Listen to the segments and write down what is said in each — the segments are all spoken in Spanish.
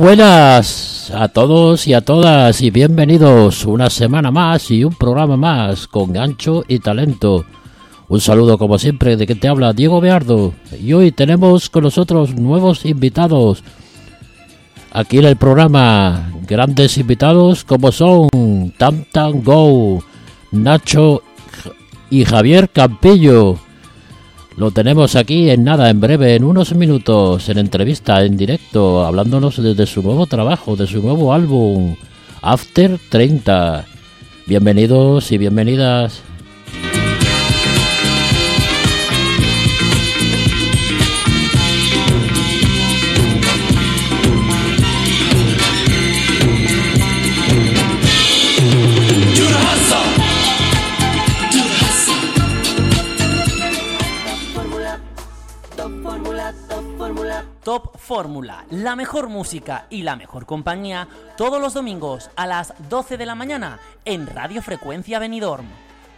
Buenas a todos y a todas y bienvenidos una semana más y un programa más con gancho y talento. Un saludo como siempre de que te habla Diego Beardo y hoy tenemos con nosotros nuevos invitados. Aquí en el programa grandes invitados como son Tam Go, Nacho y Javier Campillo. Lo tenemos aquí en nada, en breve, en unos minutos, en entrevista, en directo, hablándonos de, su nuevo trabajo, de su nuevo álbum, After 30. Bienvenidos y bienvenidas. Top Fórmula, la mejor música y la mejor compañía todos los domingos a las 12 de la mañana en Radio Frecuencia Benidorm.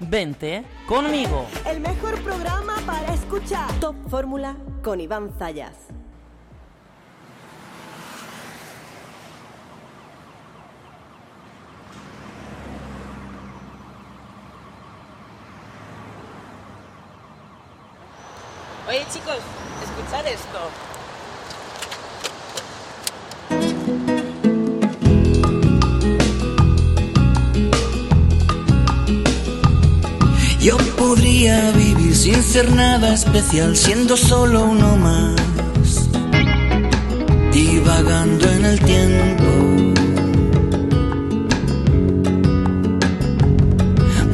Vente conmigo. El mejor programa para escuchar. Top Fórmula con Iván Zayas. Oye chicos, escuchad esto. Sin ser nada especial, siendo solo uno más, divagando en el tiempo.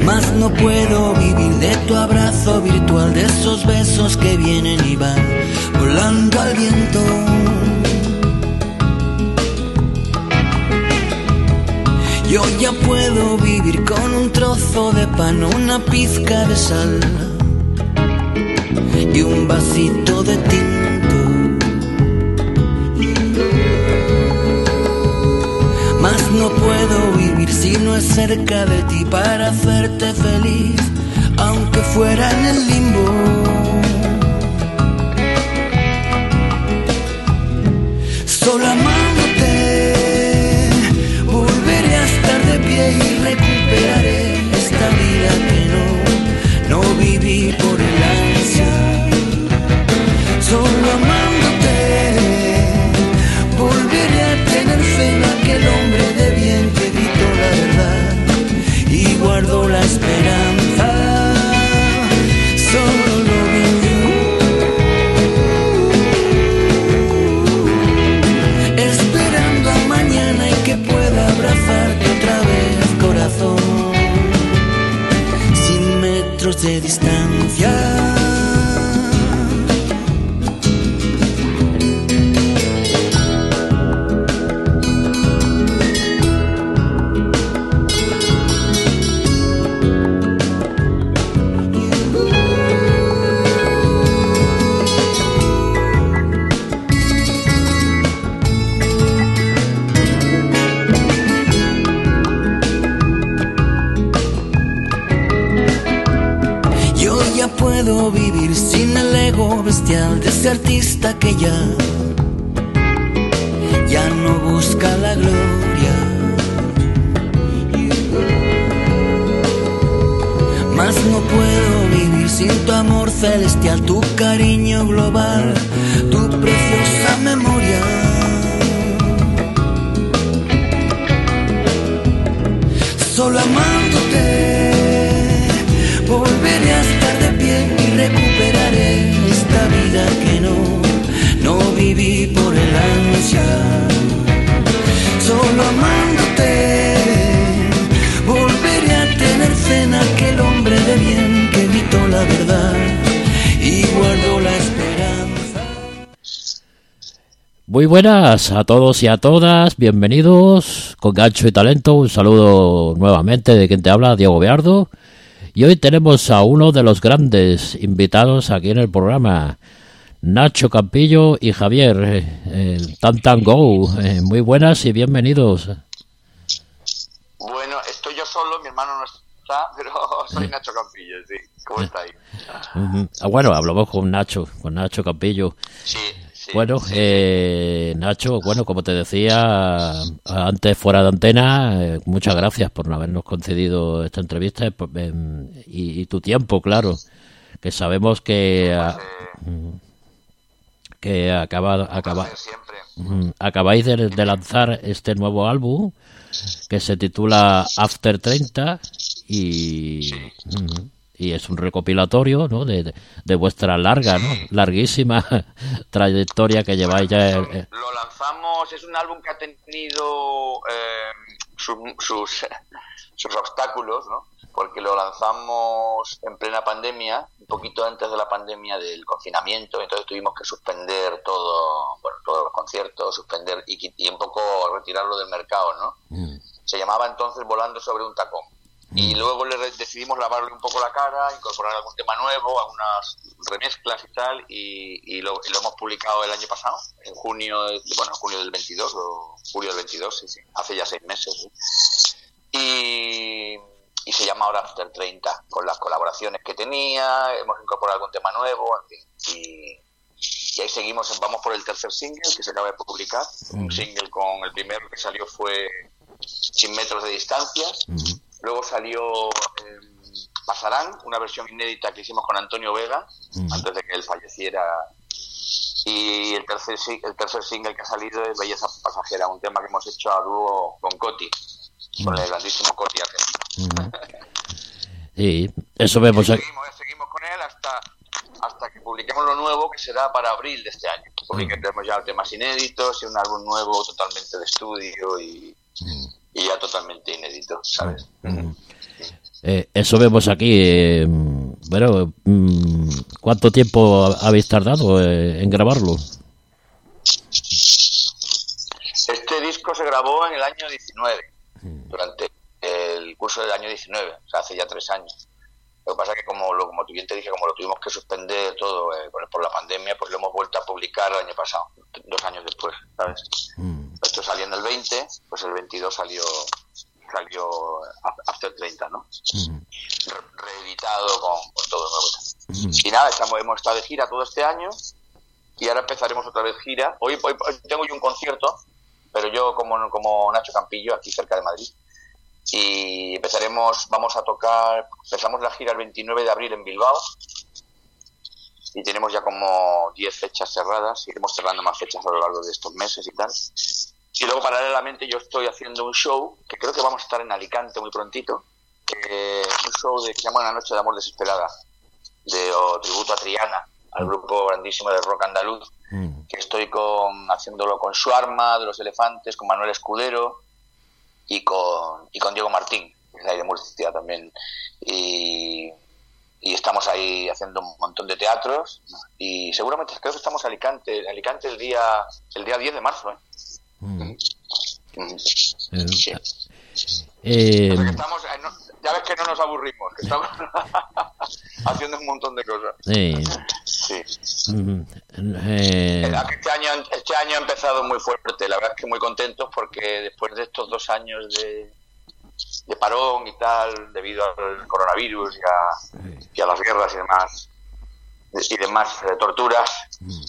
Mas no puedo vivir de tu abrazo virtual, de esos besos que vienen y van volando al viento. Yo ya puedo vivir con un trozo de pan, una pizca de sal y un vasito de tinto. Mas no puedo vivir si no es cerca de ti para hacerte feliz, aunque fuera en el bestial de ese artista que ya ya no busca la gloria. Mas no puedo vivir sin tu amor celestial, tu cariño global, tu preciosa memoria. Solo amándote volveré a no, viví por el ansia. Solo amándote volveré a tener fe en aquel hombre de bien que gritó la verdad y guardó la esperanza. Muy buenas a todos y a todas, bienvenidos con gancho y talento. Un saludo nuevamente de quien te habla, Diego Beardo. Y hoy tenemos a uno de los grandes invitados aquí en el programa, Nacho Campillo y Javier eh, el Tan Tan Go. Eh, muy buenas y bienvenidos. Bueno, estoy yo solo, mi hermano no está, pero soy Nacho Campillo, sí. ¿Cómo estáis? Ujú. Ah, bueno, hablamos con Nacho, con Nacho Campillo. Sí, sí, Bueno, eh, Nacho, bueno, como te decía antes fuera de antena, eh, muchas gracias por habernos concedido esta entrevista eh, em, y, y tu tiempo, claro, que sabemos que mm, que acaba, acaba, acabáis de, de lanzar este nuevo álbum que se titula After 30 y y es un recopilatorio ¿no? de, de- de vuestra larga, ¿no? larguísima trayectoria que lleváis ya. eh, eh, Lo lanzamos, es un álbum que ha tenido eh, sus, sus, sus obstáculos, ¿no? Porque lo lanzamos en plena pandemia, un poquito antes de la pandemia del confinamiento, entonces tuvimos que suspender todo, bueno, todos los conciertos, suspender y, y un poco retirarlo del mercado, ¿no? mm, Se llamaba entonces Volando sobre un tacón. Y luego le decidimos lavarle un poco la cara, incorporar algún tema nuevo, algunas remezclas y tal, y, y lo, y lo hemos publicado el año pasado, en junio, bueno, junio del 22 o julio del 22, sí, sí, hace ya seis meses. ¿sí? Y, y se llama ahora After 30, con las colaboraciones que tenía, hemos incorporado algún tema nuevo, en fin, y, y ahí seguimos, vamos por el tercer single que se acaba de publicar, un single con el primero que salió fue Sin metros de distancia, mm, luego salió eh, Pasarán, una versión inédita que hicimos con Antonio Vega, Mm. antes de que él falleciera, y el tercer, el tercer single que ha salido es Belleza Pasajera, un tema que hemos hecho a dúo con Coti, con el grandísimo Coti Y eso vemos seguimos, eh, seguimos con él hasta hasta que publiquemos lo nuevo que será para abril de este año. Publicaremos ya temas inéditos y un álbum nuevo totalmente de estudio y, y ya totalmente inédito sabes. Eh, eso vemos aquí. eh, bueno, mm, ¿cuánto tiempo habéis tardado eh, en grabarlo? este disco se grabó en el año 19 durante el curso del año 19 o sea hace ya tres años lo que pasa es que como lo, como tú bien te dije como lo tuvimos que suspender todo eh, por, por la pandemia pues lo hemos vuelto a publicar el año pasado dos años después sabes Mm, Esto salió en el 20, pues el 22 salió salió After 30, ¿no? mm, Re- reeditado con, con todo nuevo. mm. Y nada, estamos, hemos estado de gira todo este año y ahora empezaremos otra vez gira. Hoy, hoy- hoy tengo yo un concierto, pero yo como, como Nacho Campillo, aquí cerca de Madrid. Y empezaremos, vamos a tocar, empezamos la gira el 29 de abril en Bilbao y tenemos ya como 10 fechas cerradas, iremos cerrando más fechas a lo largo de estos meses y tal. Y luego paralelamente yo estoy haciendo un show, que creo que vamos a estar en Alicante muy prontito, que es un show de, que se llama Una noche de amor desesperada, de o tributo a Triana, al grupo grandísimo de rock andaluz, Mm. que estoy con haciéndolo con Suarma de los Elefantes, con Manuel Escudero y con, y con Diego Martín, que es de ahí de Murcia también. Y, y estamos ahí haciendo un montón de teatros y seguramente creo que estamos en Alicante, Alicante el día, el día 10 de marzo. ¿eh? Mm. Mm. Eh, Sí. eh, O sea que estamos, eh, no- ya ves que no nos aburrimos, que estamos haciendo un montón de cosas. Sí. Mm, eh, Este año, este año ha empezado muy fuerte, la verdad es que muy contentos porque después de estos dos años de, de parón y tal, debido al coronavirus y a, y a las guerras y demás, y demás eh, torturas,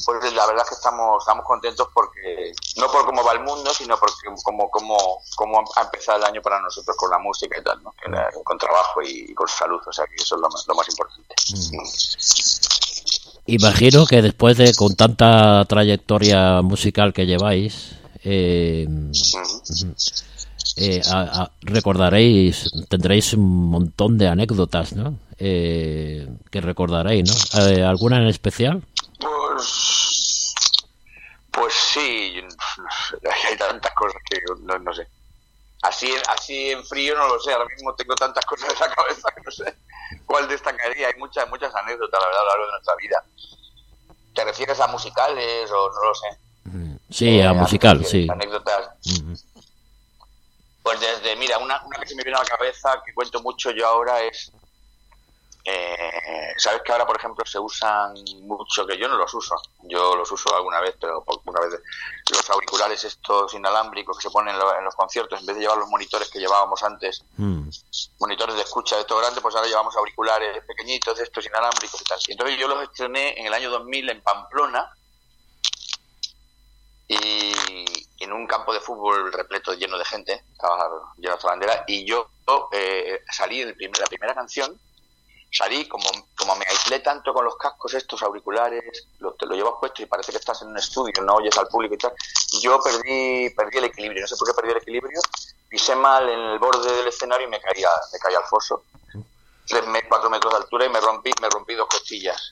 pues la verdad es que estamos, estamos contentos porque, no por cómo va el mundo, sino porque como, como, como ha empezado el año para nosotros con la música y tal, con trabajo y con salud, o sea que eso es lo más, lo más importante. Imagino que después de con tanta trayectoria musical que lleváis, eh, eh, recordaréis, tendréis un montón de anécdotas, ¿no? Eh, que recordaréis, ¿no? Eh, ¿Alguna en especial? Pues, pues sí, hay tantas cosas que no, no sé. Así, así en frío no lo sé, ahora mismo tengo tantas cosas en la cabeza que no sé cuál destacaría. Hay muchas, muchas anécdotas, la verdad, a lo largo de nuestra vida. ¿Te refieres a musicales o no lo sé? Sí, Eh, a musical, sí. Anécdotas. Pues desde, mira, una, una que se me viene a la cabeza, que cuento mucho yo ahora, es. Eh, Sabes que ahora, por ejemplo, se usan mucho, que yo no los uso, yo los uso alguna vez, pero una vez, los auriculares estos inalámbricos que se ponen en, lo- en los conciertos, en vez de llevar los monitores que llevábamos antes, mm, monitores de escucha de estos grandes, pues ahora llevamos auriculares pequeñitos de estos inalámbricos y tal. Y entonces yo los estrené en el año 2000 en Pamplona, y en un campo de fútbol repleto, lleno de gente, estaba lleno de bandera, y yo eh, salí en la primera canción, salí como, como me aislé tanto con los cascos estos auriculares, lo, te lo llevas puesto y parece que estás en un estudio, no oyes al público y tal, yo perdí, perdí el equilibrio, no sé por qué perdí el equilibrio, pisé mal en el borde del escenario y me caía, me caía al foso. Tres, cuatro metros de altura y me rompí, me rompí dos costillas.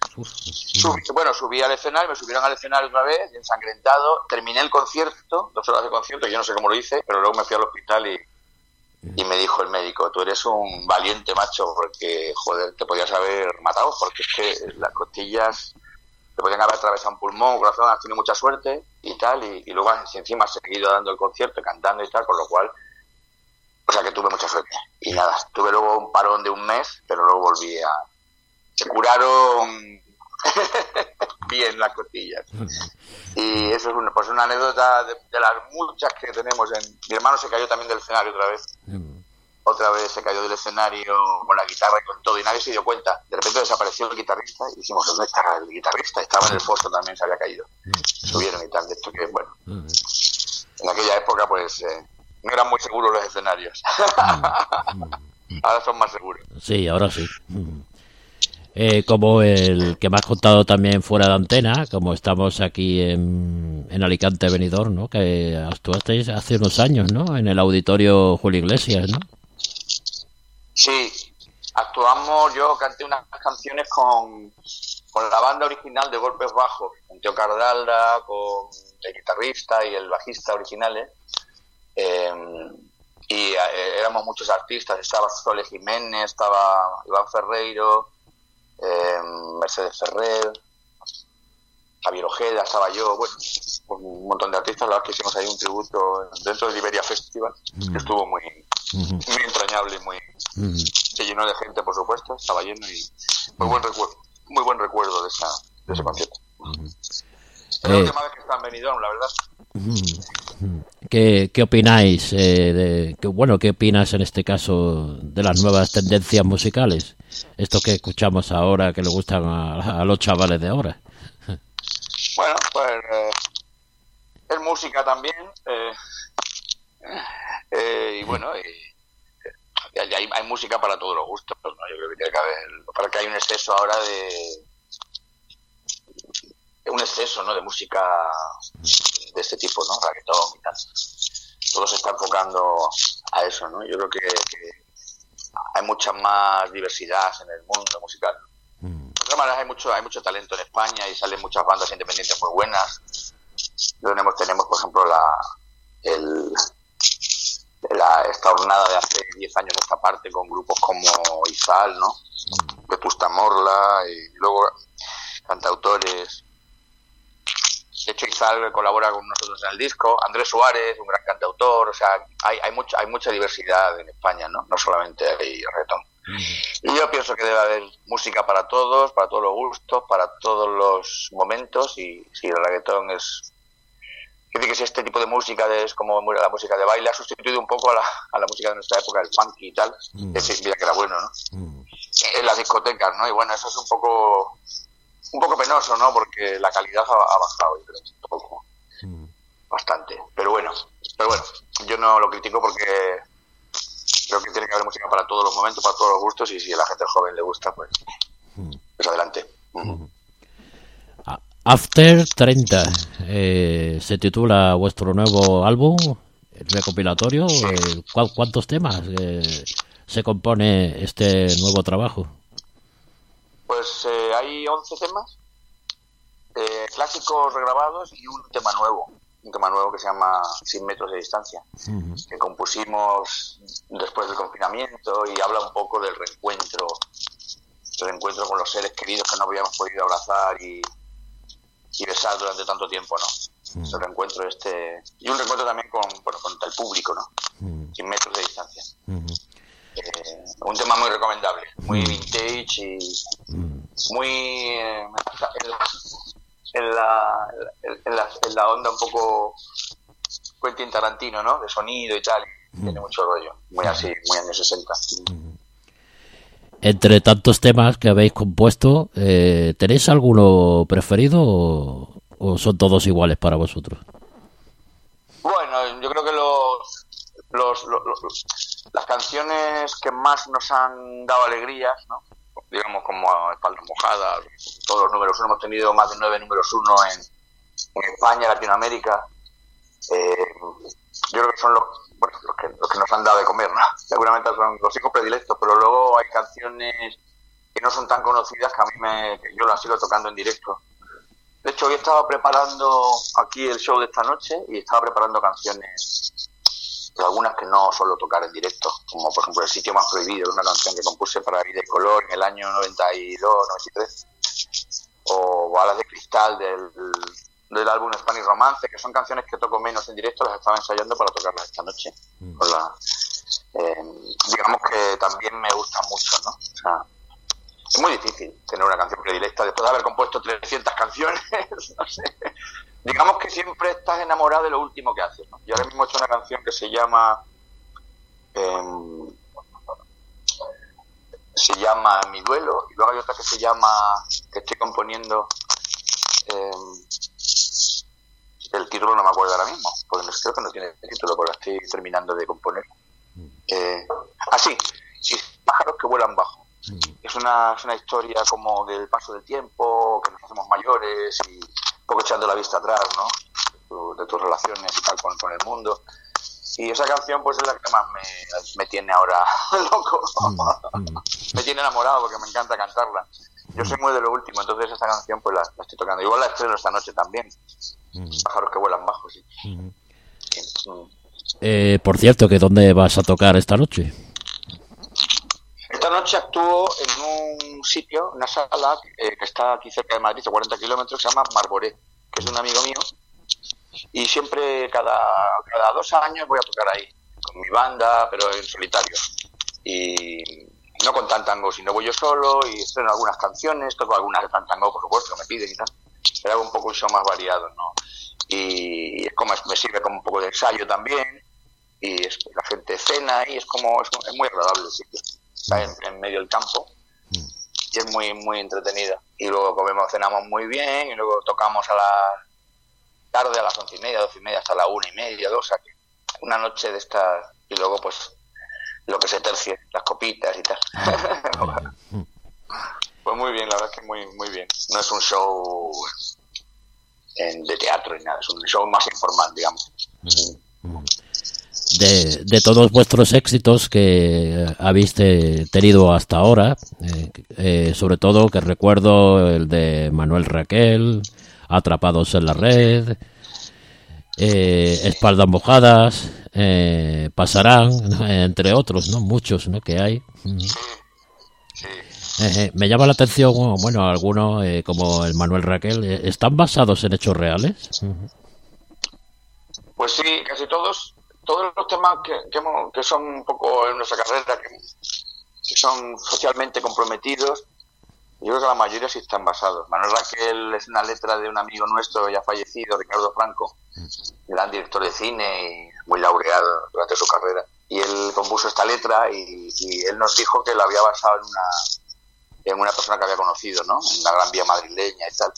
bueno, subí al escenario, me subieron al escenario otra vez, ensangrentado, terminé el concierto, dos horas de concierto, yo no sé cómo lo hice, pero luego me fui al hospital y, y me dijo el médico, tú eres un valiente macho porque, joder, te podías haber matado, porque es que las costillas te podían haber atravesado un pulmón, un corazón, has tenido mucha suerte y tal, y, luego encima has seguido dando el concierto, cantando y tal, con lo cual, o sea que tuve mucha suerte. Y nada, tuve luego un parón de un mes, pero luego volví a... Se curaron bien las costillas. Y eso es una, pues una anécdota de, las muchas que tenemos. En, mi hermano se cayó también del escenario otra vez. Otra vez se cayó del escenario con la guitarra y con todo y nadie se dio cuenta. De repente desapareció el guitarrista y dijimos, ¿dónde está el guitarrista? Estaba en el foso también, se había caído. Subieron y tal, de esto que, bueno, en aquella época pues eh, no eran muy seguros los escenarios. ahora son más seguros. Sí, ahora sí. Eh, como el que me has contado también fuera de antena, como estamos aquí en, en Alicante, Benidorm, ¿no? Que actuasteis hace unos años, ¿no? En el auditorio Julio Iglesias, ¿no? Sí, actuamos, yo canté unas canciones con, con la banda original de Golpes Bajos, con Teo Cardalda, con el guitarrista y el bajista originales. Eh, y éramos muchos artistas, estaba Sole Jiménez, estaba Iván Ferreiro, eh, Mercedes Ferrer, Javier Ojeda, estaba yo, bueno, un montón de artistas, la verdad que hicimos ahí un tributo dentro del Iberia Festival, que estuvo muy, muy entrañable, muy se llenó de gente, por supuesto, estaba lleno y muy buen recuerdo, muy buen recuerdo de, esa, de ese concierto. Es la última vez que está en Benidorm, la verdad. ¿Qué, qué opináis? Eh, de, que, bueno, ¿qué opinas en este caso de las nuevas tendencias musicales? Esto que escuchamos ahora, que le gustan a, a los chavales de ahora. Bueno, pues eh, es música también. Eh, eh, y bueno, y, y hay, hay, música para todos los gustos. ¿no? Yo creo que tiene que haber. Para que hay un exceso ahora de. Un exceso, ¿no? De música de este tipo, ¿no? Reggaetón y tal. Todo se está enfocando a eso, ¿no? Yo creo que, que hay mucha más diversidad en el mundo musical. De todas maneras, hay mucho, hay mucho talento en España y salen muchas bandas independientes muy buenas. Tenemos, tenemos por ejemplo, la, el, la, esta jornada de hace 10 años esta parte con grupos como Izal, ¿no? Vetusta Morla y luego cantautores. De hecho, Izal colabora con nosotros en el disco. Andrés Suárez, un gran cantautor. O sea, hay, hay, mucha, hay mucha diversidad en España, ¿no? No solamente hay reggaetón. Y yo pienso que debe haber música para todos, para todos los gustos, para todos los momentos. Y si el reggaetón es que si este tipo de música es como la música de baile ha sustituido un poco a la, a la música de nuestra época, el funky y tal, mm. que mira que era bueno, ¿no? Mm. En las discotecas, ¿no? Y bueno, eso es un poco un poco penoso, ¿no? Porque la calidad ha, ha bajado, creo, un poco. Mm. Bastante. Pero bueno, pero bueno, yo no lo critico porque creo que tiene que haber música para todos los momentos, para todos los gustos, y si a la gente joven le gusta, pues, pues adelante. After 30 eh, se titula vuestro nuevo álbum recopilatorio. Eh, ¿Cuántos temas eh, se compone este nuevo trabajo? Pues eh, hay 11 temas, eh, clásicos regrabados y un tema nuevo, un tema nuevo que se llama Sin metros de distancia, uh -huh. que compusimos después del confinamiento y habla un poco del reencuentro, del reencuentro con los seres queridos que no habíamos podido abrazar y y besar durante tanto tiempo, ¿no? El reencuentro este y un reencuentro también con, bueno, con el público, ¿no? Mm. Sin metros de distancia. Mm eh, un tema muy recomendable, muy vintage y muy eh, en, la, en, la, en, la, en, la, onda un poco Quentin Tarantino, ¿no? De sonido y tal. Tiene mucho rollo, muy así, muy años 60 entre tantos temas que habéis compuesto, eh, ¿tenéis alguno preferido o, o, son todos iguales para vosotros? Bueno, yo creo que los, los, los- los- las canciones que más nos han dado alegrías, ¿no? digamos como Espaldas Mojadas, todos los números uno, hemos tenido más de nueve números uno en, España, Latinoamérica. Eh, yo creo que son los, bueno, los, que, los que nos han dado de comer. Seguramente son los hijos predilectos, pero luego hay canciones que no son tan conocidas que a mí me, yo las sigo tocando en directo. De hecho, hoy estaba preparando aquí el show de esta noche y estaba preparando canciones, algunas que no suelo tocar en directo, como por ejemplo El sitio más prohibido, una canción que compuse para Vida y Color en el año 92, 93, o Balas de Cristal del, del álbum Spanish Romance, que son canciones que toco menos en directo, las estaba ensayando para tocarlas esta noche. Con la, eh, digamos que también me gustan mucho, ¿no? O sea, es muy difícil tener una canción predilecta después de haber compuesto 300 canciones. no sé. Digamos que siempre estás enamorado de lo último que haces. ¿no? Yo ahora mismo he hecho una canción que se llama. em, se llama Mi duelo y luego hay otra que se llama. que estoy componiendo. em, el título no me acuerdo ahora mismo, porque no, creo que no tiene título, porque estoy terminando de componer. Eh, ah, sí, sí, pájaros que vuelan bajo. Es una, es una historia como del paso del tiempo, que nos hacemos mayores y poco echando la vista atrás, ¿no? Tu- De tus relaciones y tal con, con el mundo. Y esa canción pues es la que más me, me tiene ahora loco. me tiene enamorado porque me encanta cantarla. Yo soy muy de lo último, entonces esta canción pues la, la estoy tocando. Igual la estreno esta noche también. Pájaros que vuelan bajo, sí. Mm. Eh, por cierto, que ¿dónde vas a tocar esta noche? Esta noche actúo en un sitio, una sala eh, que está aquí cerca de Madrid, a 40 kilómetros, que se llama Marboré, que es un amigo mío. Y siempre, cada, cada dos años, voy a tocar ahí, con mi banda, pero en solitario. Y no con tantango, sino voy yo solo y estreno algunas canciones, toco algunas de tantango, por supuesto, me piden y tal. Pero hago un poco un show más variado, ¿no? Y es como, me sirve como un poco de ensayo también. Y la gente cena y es como, es muy agradable el sitio está en, en medio del campo y es muy muy entretenida. Y luego comemos cenamos muy bien y luego tocamos a la tarde a las once y media doce y media hasta la una y media dos que una noche de estas y luego pues lo que se tercie las copitas y tal. Pues muy bien la verdad es que muy muy bien. No es un show en- de teatro ni nada es un show más informal digamos De, de todos vuestros éxitos que habéis te- tenido hasta ahora, eh, eh, sobre todo que recuerdo el de Manuel Raquel, Atrapados en la Red, eh, Espaldas Mojadas, eh, Pasarán, entre otros, ¿no? Muchos, ¿no? Que hay. me llama la atención, bueno, algunos como el Manuel Raquel, ¿están basados en hechos reales? Pues sí, casi todos, todos los temas que, que, hemos- que son un poco en nuestra carrera, que, que son socialmente comprometidos, yo creo que la mayoría sí están basados. Manuel Raquel es una letra de un amigo nuestro ya fallecido, Ricardo Franco, gran director de cine y muy laureado durante su carrera. Y él compuso esta letra y, y él nos dijo que la había basado en una, en una persona que había conocido, ¿no? En la Gran Vía madrileña y tal.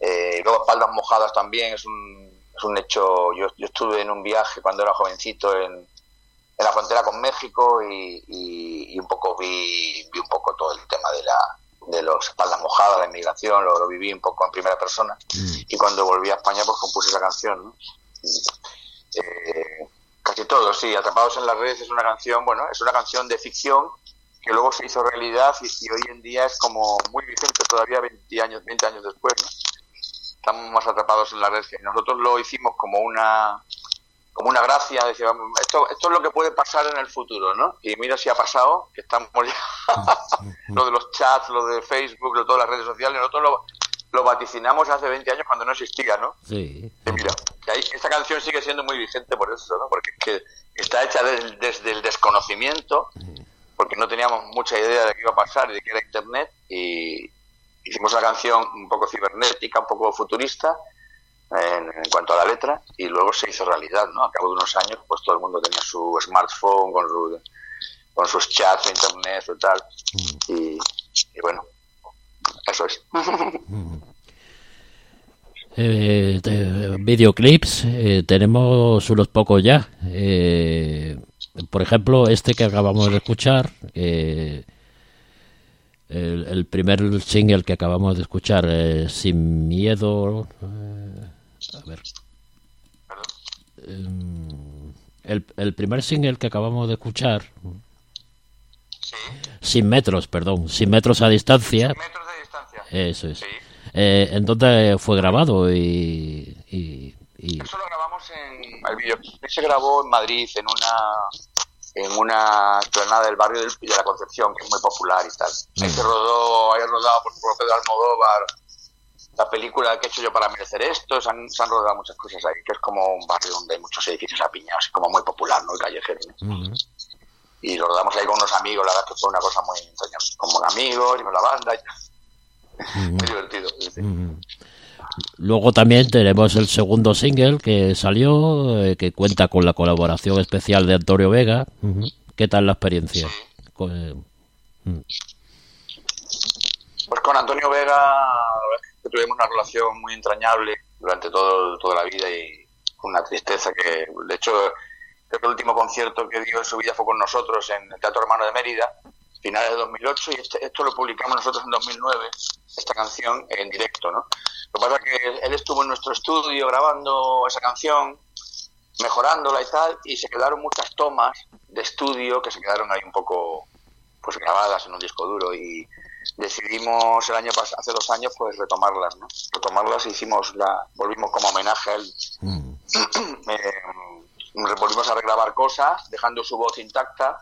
Eh, y luego espaldas mojadas también es un, es un hecho. Yo, yo estuve en un viaje cuando era jovencito en, en la frontera con México y, y- y un poco vi, vi un poco todo el tema de la de los espaldas mojadas, la inmigración, lo, lo viví un poco en primera persona y cuando volví a España pues compuse esa canción, ¿no? Eh, casi todo, sí, Atrapados en las redes es una canción, bueno, es una canción de ficción que luego se hizo realidad y, y hoy en día es como muy vigente todavía 20 años, 20 años después, ¿no? Estamos más atrapados en la red. Y nosotros lo hicimos como una como una gracia, decir, vamos, esto, esto es lo que puede pasar en el futuro, ¿no? Y mira si ha pasado, que estamos ya, lo de los chats, lo de Facebook, lo de todas las redes sociales, nosotros lo, lo vaticinamos hace 20 años cuando no existía, ¿no? Sí. Y mira, que ahí, esta canción sigue siendo muy vigente por eso, ¿no? Porque es que está hecha des- desde el desconocimiento, porque no teníamos mucha idea de qué iba a pasar y de qué era Internet, y hicimos una canción un poco cibernética, un poco futurista, en, en cuanto a la letra, y luego se hizo realidad, ¿no? A cabo de unos años, pues todo el mundo tenía su smartphone con, su- con sus chats, de Internet, y tal, y, y bueno, eso es. Eh, de- videoclips eh, tenemos unos pocos ya. Eh, por ejemplo, este que acabamos de escuchar, eh, el, el primer single que acabamos de escuchar, eh, Sin Miedo. eh, a ver. Em, el, el primer single que acabamos de escuchar, Sí. Sin Metros, perdón, Sin Metros a Distancia, Metros de distancia. eso es. Sí. Eh, ¿En dónde fue grabado? Y, y, y- Eso lo grabamos en. El videoclip se grabó en Madrid, en una en una explanada del barrio del- de la Concepción, que es muy popular y tal. Ahí se rodó, ahí rodado por, por Pedro Almodóvar la película que he hecho yo para merecer esto, se han, se han rodado muchas cosas ahí, que es como un barrio donde hay muchos edificios apiñados, como muy popular, ¿no? Y callejero, ¿no? Ujú. Y lo rodamos ahí con unos amigos, la verdad que fue una cosa muy entrañable, como amigos y con la banda y tal. Muy divertido. sí, sí. Luego también tenemos el segundo single que salió, eh, que cuenta con la colaboración especial de Antonio Vega. ¿Qué tal la experiencia? Con- eh, Pues con Antonio Vega la que tuvimos una relación muy entrañable durante todo, toda la vida y con una tristeza que, de hecho, creo que el último concierto que dio en su vida fue con nosotros en el Teatro Hermano de Mérida, finales de 2008, y este- esto lo publicamos nosotros en 2009, esta canción en directo, ¿no? Lo que pasa es que él estuvo en nuestro estudio grabando esa canción, mejorándola y tal, y se quedaron muchas tomas de estudio que se quedaron ahí un poco pues grabadas en un disco duro y decidimos el año pas- hace dos años pues retomarlas no retomarlas e hicimos la volvimos como homenaje a él. Mm, eh, volvimos a regrabar cosas dejando su voz intacta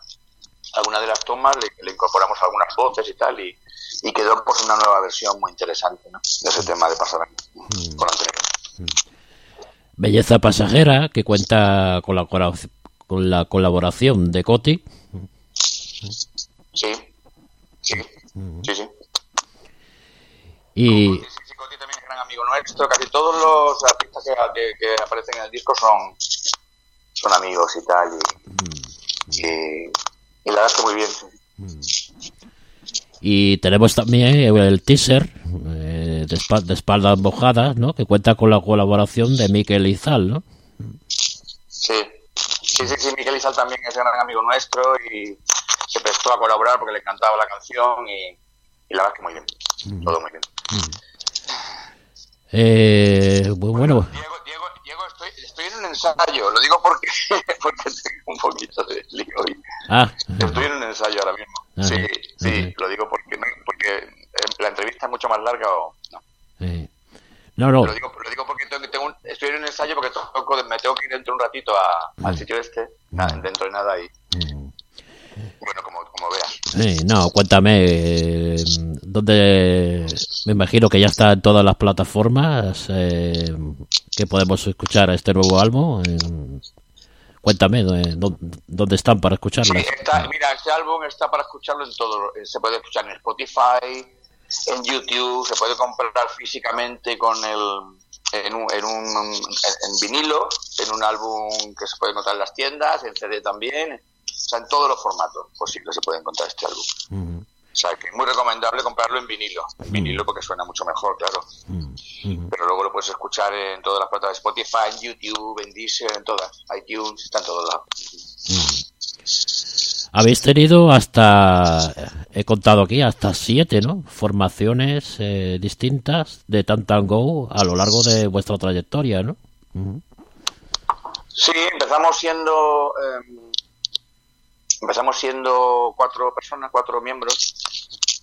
algunas de las tomas le, le incorporamos algunas voces y tal y, y quedó pues una nueva versión muy interesante ¿no? de ese tema de pasar con Antonio Belleza Pasajera, que cuenta con la, con la colaboración de Coti. sí sí sí sí Y, Sí, sí, Coti también es gran amigo nuestro. Casi todos los artistas que, que- que aparecen en el disco son, son amigos y tal. Y, y, y la verdad que muy bien. sí. y tenemos también el teaser eh, de, espa- de espaldas mojadas, ¿no? Que cuenta con la colaboración de Miquel Izal, ¿no? Sí. Sí, sí, sí, Miguel Izal también es gran amigo nuestro y se prestó a colaborar porque le encantaba la canción y, y la verdad que muy bien. Todo muy bien. Eh, bu- bueno, Diego, Estoy, estoy en un ensayo. Lo digo porque, porque tengo un poquito de lío hoy. ah, Estoy en un ensayo ahora mismo. Ajá. Sí, sí, lo digo porque, porque la entrevista es mucho más larga o no. no, no, Lo digo, lo digo porque tengo, tengo un- estoy en un ensayo porque toco, me tengo que ir dentro de un ratito a- al sitio este, nada, dentro de nada y bueno, como, no, cuéntame, eh, ¿dónde? Me imagino que ya está en todas las plataformas eh, que podemos escuchar este nuevo álbum. eh, cuéntame, eh, ¿dó- ¿dónde están para Sí, escucharlas? está, mira, este álbum está para escucharlo en todo. eh, Se puede escuchar en Spotify, en YouTube, se puede comprar físicamente con el en un, en un en, vinilo, en un álbum que se puede encontrar en las tiendas, en CD también, o sea, en todos los formatos posibles se puede encontrar este álbum. Ujú, O sea, que es muy recomendable comprarlo en vinilo. En vinilo porque suena mucho mejor, claro. ujú. Pero luego lo puedes escuchar en todas las plataformas, Spotify, en YouTube, en Deezer, en todas, iTunes, está en todos lados. Habéis tenido hasta, he contado aquí, hasta siete, ¿no? Formaciones eh, distintas de Tantango a lo largo de vuestra trayectoria, ¿no? Sí, empezamos siendo eh, empezamos siendo cuatro personas, cuatro miembros,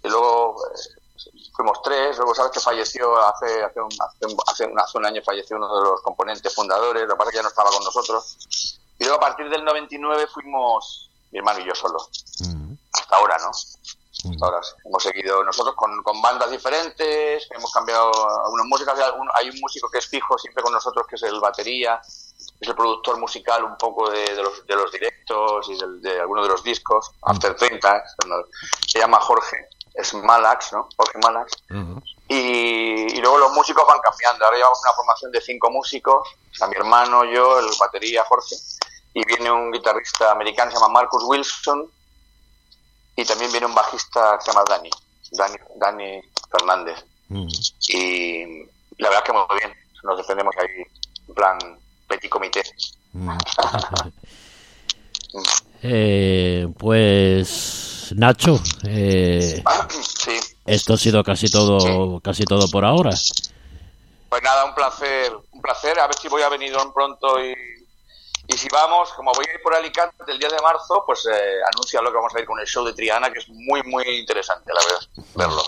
y luego eh, fuimos tres. Luego sabes que falleció hace hace un, hace, un, hace un- hace un año falleció uno de los componentes fundadores. Lo que pasa es que ya no estaba con nosotros. Y luego a partir del 99 fuimos mi hermano y yo solo. Ujú. Hasta ahora, ¿no? Hasta ahora sí. hemos seguido nosotros con, con bandas diferentes, hemos cambiado algunas músicas. Hay, algún- hay un músico que es fijo siempre con nosotros, que es el batería, es el productor musical un poco de, de los, de los directos y de, algunos de los discos, After 30, se llama Jorge, es Malax, ¿no? Jorge Malax. Y, y luego los músicos van cambiando. Ahora llevamos una formación de cinco músicos, a mi hermano, yo, el batería Jorge, y viene un guitarrista americano, se llama Marcus Wilson, y también viene un bajista que se llama Dani, Dani, Dani Fernández. Ujú. Y la verdad es que muy bien. nos defendemos ahí en plan petit comité. Eh, pues Nacho, eh, Sí, esto ha sido casi todo, casi todo por ahora. pues nada, un placer, un placer. A ver si voy a venir pronto y, y si vamos, como voy a ir por Alicante el 10 de marzo, pues eh, anuncia lo que vamos a ir con el show de Triana, que es muy, muy interesante, la verdad, verlo.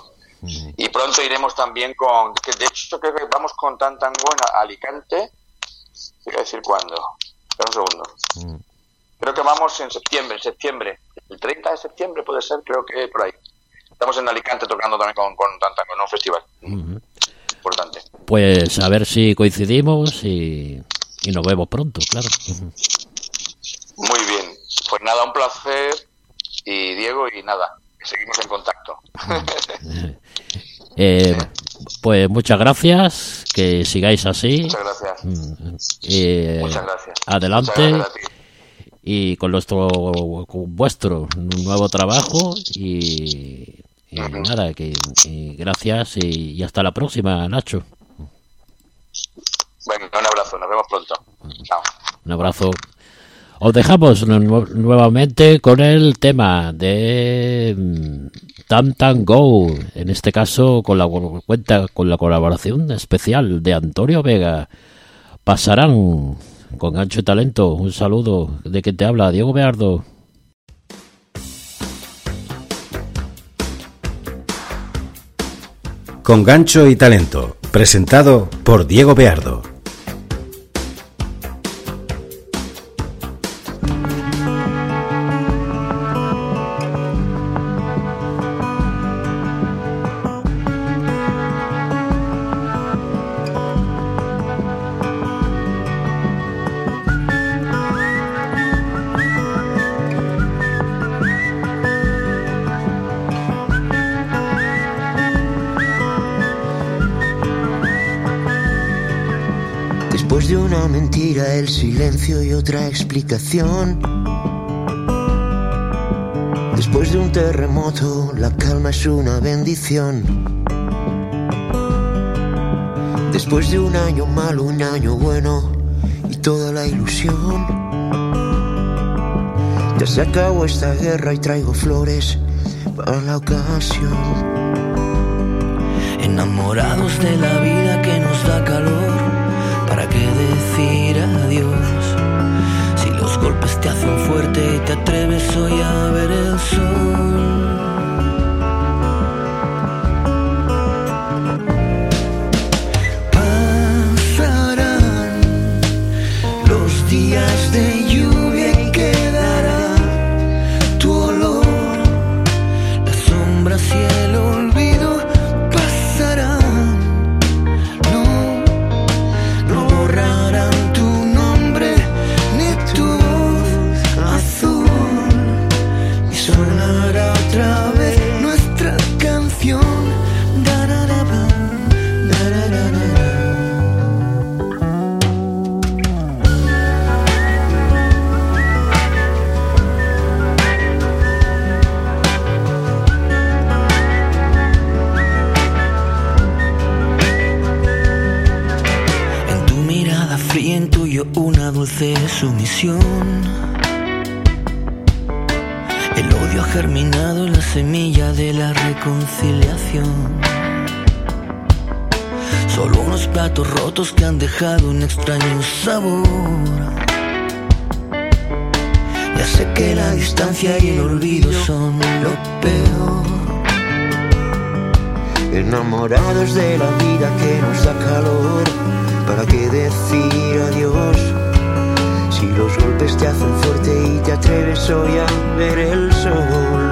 Y pronto iremos también con, que de hecho creo que vamos con Tan Tango en Alicante. Te voy a decir cuándo. Espera un segundo. Creo que vamos en septiembre, en septiembre. El 30 de septiembre puede ser, creo que por ahí. Estamos en Alicante tocando también con, con Tan Tango, en un festival. Importante. Pues a ver si coincidimos y, y nos vemos pronto, claro. Muy bien. Pues nada, un placer. Y Diego, y nada, seguimos en contacto. Eh, pues muchas gracias, que sigáis así. Muchas gracias. Eh, Muchas gracias. Adelante. Muchas gracias y con nuestro con vuestro nuevo trabajo y, y nada que y gracias y, y hasta la próxima Nacho Bueno, un abrazo, nos vemos pronto. Chao. un abrazo os dejamos nu- nuevamente con el tema de Tam Go en este caso con la cuenta con la colaboración especial de Antonio Vega. Pasarán con gancho y talento. Un saludo de que te habla Diego Beardo. Con gancho y talento, presentado por Diego Beardo. Después de una mentira, el silencio y otra explicación. Después de un terremoto, la calma es una bendición. Después de un año malo, un año bueno y toda la ilusión. Ya se acabó esta guerra y traigo flores para la ocasión. Enamorados de la vida que nos da calor, ¿para qué decir adiós? Si los golpes te hacen fuerte y te atreves hoy a ver el sol. Sé que la distancia y el olvido son lo peor. Enamorados de la vida que nos da calor, ¿para qué decir adiós? Si los golpes te hacen fuerte y te atreves hoy a ver el sol.